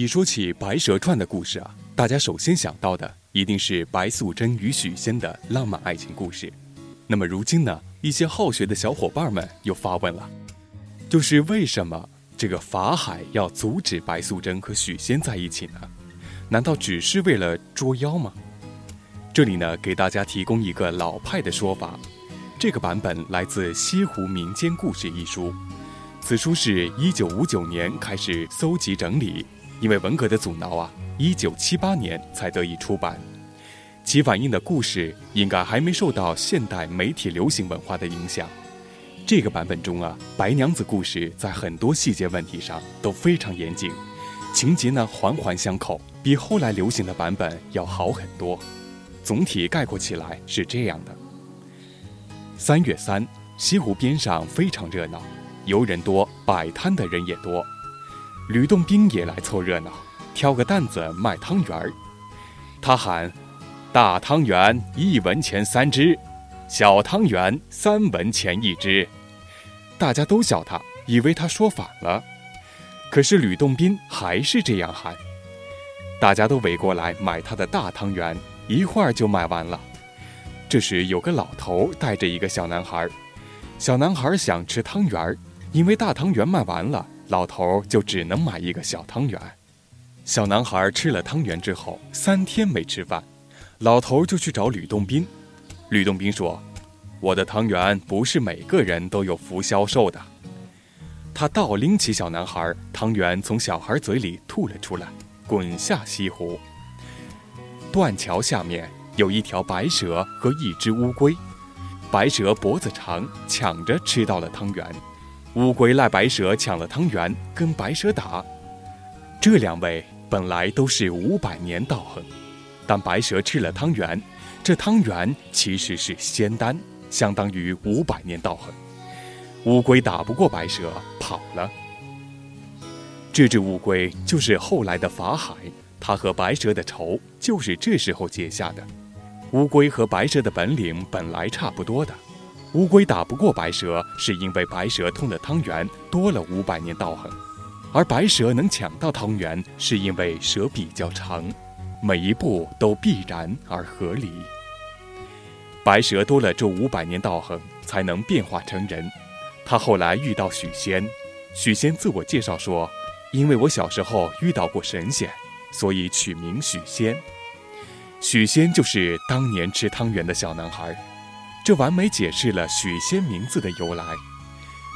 一说起《白蛇传》的故事啊，大家首先想到的一定是白素贞与许仙的浪漫爱情故事。那么如今呢，一些好学的小伙伴们又发问了，就是为什么这个法海要阻止白素贞和许仙在一起呢？难道只是为了捉妖吗？这里呢，给大家提供一个老派的说法，这个版本来自《西湖民间故事》一书，此书是一九五九年开始搜集整理。因为文革的阻挠啊，一九七八年才得以出版。其反映的故事应该还没受到现代媒体流行文化的影响。这个版本中啊，白娘子故事在很多细节问题上都非常严谨，情节呢环环相扣，比后来流行的版本要好很多。总体概括起来是这样的：三月三，西湖边上非常热闹，游人多，摆摊的人也多。吕洞宾也来凑热闹，挑个担子卖汤圆儿。他喊：“大汤圆一文钱三只，小汤圆三文钱一只。”大家都笑他，以为他说反了。可是吕洞宾还是这样喊。大家都围过来买他的大汤圆，一会儿就卖完了。这时有个老头带着一个小男孩，小男孩想吃汤圆，因为大汤圆卖完了。老头就只能买一个小汤圆。小男孩吃了汤圆之后，三天没吃饭，老头就去找吕洞宾。吕洞宾说：“我的汤圆不是每个人都有福销售的。”他倒拎起小男孩，汤圆从小孩嘴里吐了出来，滚下西湖。断桥下面有一条白蛇和一只乌龟，白蛇脖子长，抢着吃到了汤圆。乌龟赖白蛇抢了汤圆，跟白蛇打。这两位本来都是五百年道行，但白蛇吃了汤圆，这汤圆其实是仙丹，相当于五百年道行。乌龟打不过白蛇，跑了。这只乌龟就是后来的法海，他和白蛇的仇就是这时候结下的。乌龟和白蛇的本领本来差不多的。乌龟打不过白蛇，是因为白蛇吞了汤圆多了五百年道行，而白蛇能抢到汤圆，是因为蛇比较长，每一步都必然而合理。白蛇多了这五百年道行，才能变化成人。他后来遇到许仙，许仙自我介绍说：“因为我小时候遇到过神仙，所以取名许仙。”许仙就是当年吃汤圆的小男孩。这完美解释了许仙名字的由来。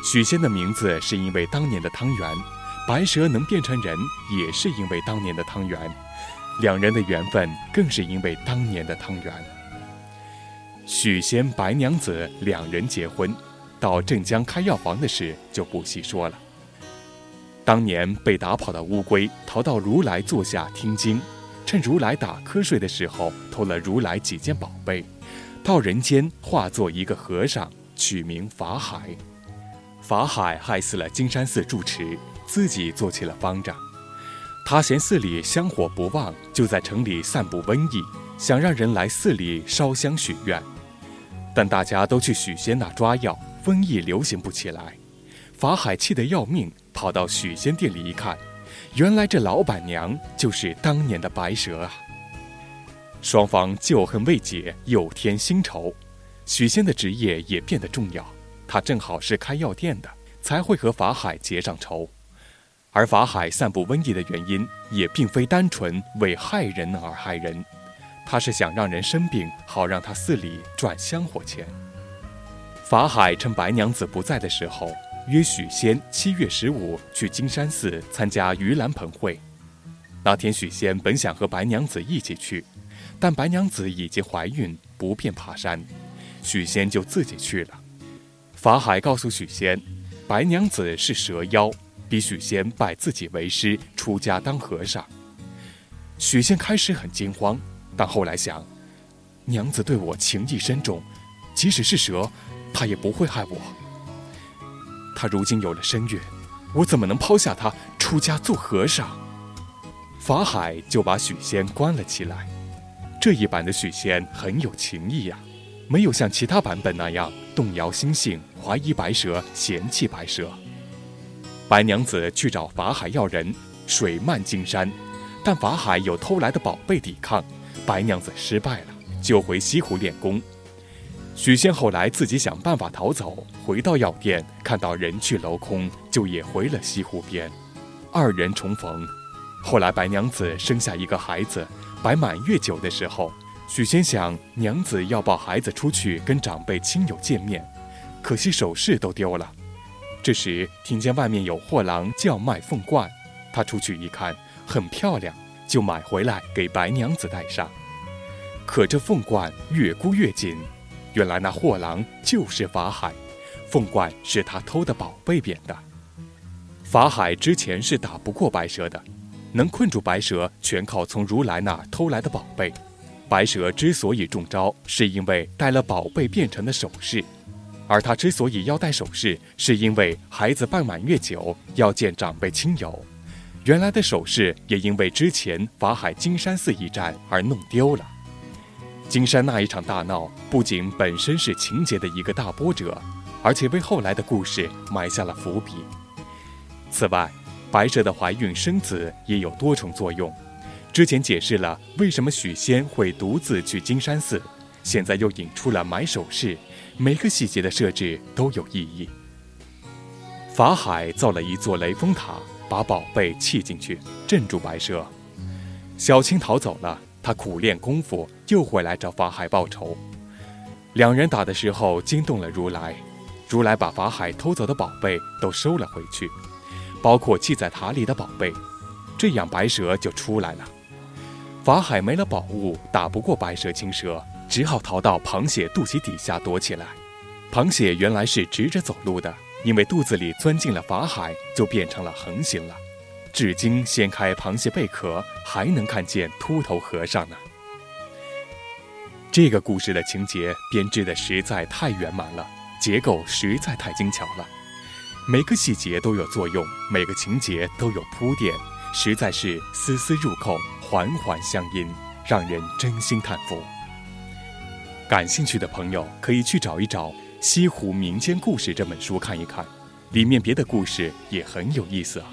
许仙的名字是因为当年的汤圆，白蛇能变成人也是因为当年的汤圆，两人的缘分更是因为当年的汤圆。许仙、白娘子两人结婚，到镇江开药房的事就不细说了。当年被打跑的乌龟逃到如来座下听经，趁如来打瞌睡的时候偷了如来几件宝贝。到人间化作一个和尚，取名法海。法海害死了金山寺住持，自己做起了方丈。他嫌寺里香火不旺，就在城里散布瘟疫，想让人来寺里烧香许愿。但大家都去许仙那抓药，瘟疫流行不起来。法海气得要命，跑到许仙店里一看，原来这老板娘就是当年的白蛇啊！双方旧恨未解，又添新仇。许仙的职业也变得重要，他正好是开药店的，才会和法海结上仇。而法海散布瘟疫的原因，也并非单纯为害人而害人，他是想让人生病，好让他寺里赚香火钱。法海趁白娘子不在的时候，约许仙七月十五去金山寺参加盂兰盆会。那天许仙本想和白娘子一起去。但白娘子已经怀孕，不便爬山，许仙就自己去了。法海告诉许仙，白娘子是蛇妖，逼许仙拜自己为师，出家当和尚。许仙开始很惊慌，但后来想，娘子对我情意深重，即使是蛇，她也不会害我。她如今有了身孕，我怎么能抛下她出家做和尚？法海就把许仙关了起来。这一版的许仙很有情义呀，没有像其他版本那样动摇心性、怀疑白蛇、嫌弃白蛇。白娘子去找法海要人，水漫金山，但法海有偷来的宝贝抵抗，白娘子失败了，就回西湖练功。许仙后来自己想办法逃走，回到药店，看到人去楼空，就也回了西湖边。二人重逢，后来白娘子生下一个孩子，摆满月酒的时候，许仙想娘子要抱孩子出去跟长辈亲友见面，可惜首饰都丢了。这时听见外面有货郎叫卖凤冠，他出去一看，很漂亮，就买回来给白娘子戴上。可这凤冠越箍越紧。原来那货郎就是法海，凤冠是他偷的宝贝变的。法海之前是打不过白蛇的，能困住白蛇全靠从如来那偷来的宝贝。白蛇之所以中招，是因为戴了宝贝变成的首饰，而他之所以要戴首饰，是因为孩子办满月酒要见长辈亲友。原来的首饰也因为之前法海金山寺一战而弄丢了。金山那一场大闹，不仅本身是情节的一个大波折，而且为后来的故事埋下了伏笔。此外，白蛇的怀孕生子也有多重作用。之前解释了为什么许仙会独自去金山寺，现在又引出了买首饰，每个细节的设置都有意义。法海造了一座雷峰塔，把宝贝砌进去，镇住白蛇。小青逃走了。他苦练功夫，又回来找法海报仇。两人打的时候惊动了如来，如来把法海偷走的宝贝都收了回去，包括系在塔里的宝贝。这样白蛇就出来了。法海没了宝物，打不过白蛇青蛇，只好逃到螃蟹肚脐底下躲起来。螃蟹原来是直着走路的，因为肚子里钻进了法海，就变成了横行了。至今掀开螃蟹贝壳，还能看见秃头和尚呢。这个故事的情节编织的实在太圆满了，结构实在太精巧了，每个细节都有作用，每个情节都有铺垫，实在是丝丝入扣，环环相因，让人真心叹服。感兴趣的朋友可以去找一找《西湖民间故事》这本书看一看，里面别的故事也很有意思啊。